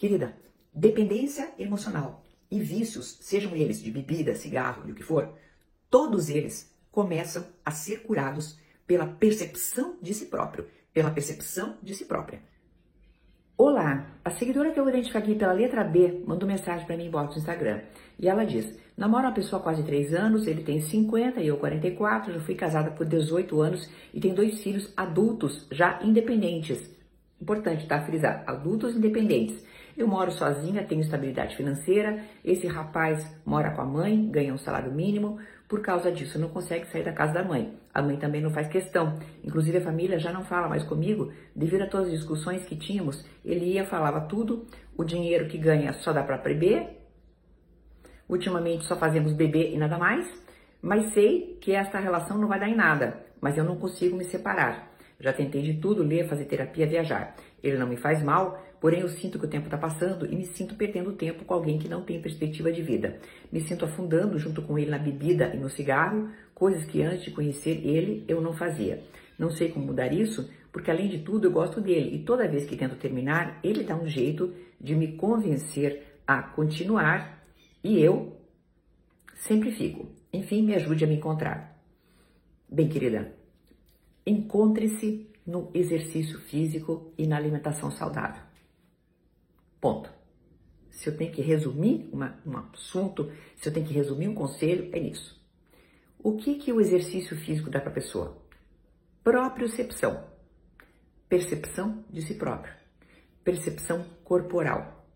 Querida, dependência emocional e vícios, sejam eles de bebida, cigarro o que for, todos eles começam a ser curados pela percepção de si próprio, pela percepção de si própria. Olá, a seguidora que eu vou identificar aqui pela letra B mandou mensagem para mim em no Instagram. E ela diz: Namoro uma pessoa há quase 3 anos, ele tem 50 e eu 44, já fui casada por 18 anos e tenho dois filhos adultos, já independentes. Importante, tá? Frisar, adultos independentes. Eu moro sozinha, tenho estabilidade financeira. Esse rapaz mora com a mãe, ganha um salário mínimo. Por causa disso, não consegue sair da casa da mãe. A mãe também não faz questão. Inclusive, a família já não fala mais comigo devido a todas as discussões que tínhamos. Ele ia, falava tudo. O dinheiro que ganha só dá para beber. Ultimamente só fazemos beber e nada mais. Mas sei que esta relação não vai dar em nada. Mas eu não consigo me separar. Já tentei de tudo, ler, fazer terapia, viajar. Ele não me faz mal, porém eu sinto que o tempo está passando e me sinto perdendo tempo com alguém que não tem perspectiva de vida. Me sinto afundando junto com ele na bebida e no cigarro, coisas que antes de conhecer ele eu não fazia. Não sei como mudar isso, porque além de tudo eu gosto dele e toda vez que tento terminar, ele dá um jeito de me convencer a continuar e eu sempre fico. Enfim, me ajude a me encontrar. Bem, querida, encontre-se no exercício físico e na alimentação saudável. Ponto. Se eu tenho que resumir uma, um assunto, se eu tenho que resumir um conselho, é nisso. O que, que o exercício físico dá para a pessoa? Propriocepção. Percepção de si próprio. Percepção corporal.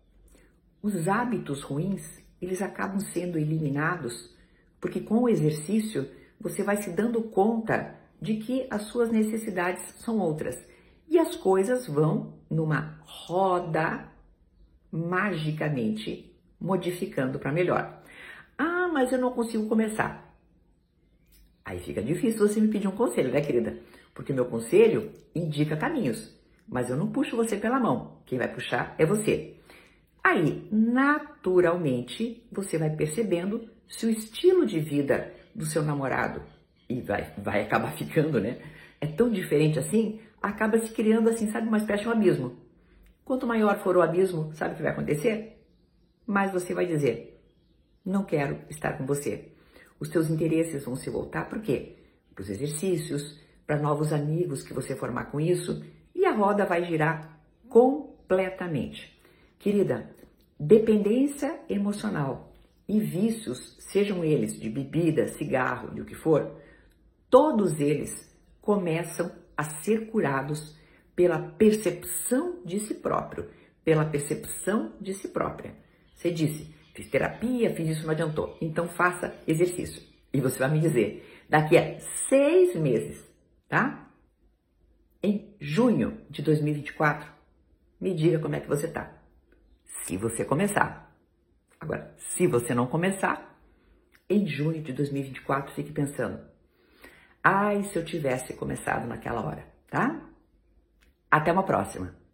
Os hábitos ruins, eles acabam sendo eliminados porque com o exercício você vai se dando conta de que as suas necessidades são outras. E as coisas vão numa roda magicamente modificando para melhor. Ah, mas eu não consigo começar. Aí fica difícil você me pedir um conselho, né, querida? Porque meu conselho indica caminhos, mas eu não puxo você pela mão. Quem vai puxar é você. Aí, naturalmente, você vai percebendo se o estilo de vida do seu namorado e vai, vai acabar ficando, né? É tão diferente assim, acaba se criando assim, sabe, uma espécie de um abismo. Quanto maior for o abismo, sabe o que vai acontecer? Mais você vai dizer: não quero estar com você. Os seus interesses vão se voltar para quê? Para os exercícios, para novos amigos que você formar com isso, e a roda vai girar completamente. Querida, dependência emocional e vícios, sejam eles de bebida, cigarro e o que for, todos eles começam a ser curados pela percepção de si próprio, pela percepção de si própria. Você disse, fiz terapia, fiz isso, não adiantou. Então faça exercício. E você vai me dizer, daqui a seis meses, tá? Em junho de 2024, me diga como é que você tá. Se você começar. Agora, se você não começar, em junho de 2024, fique pensando, Ai, se eu tivesse começado naquela hora, tá? Até uma próxima!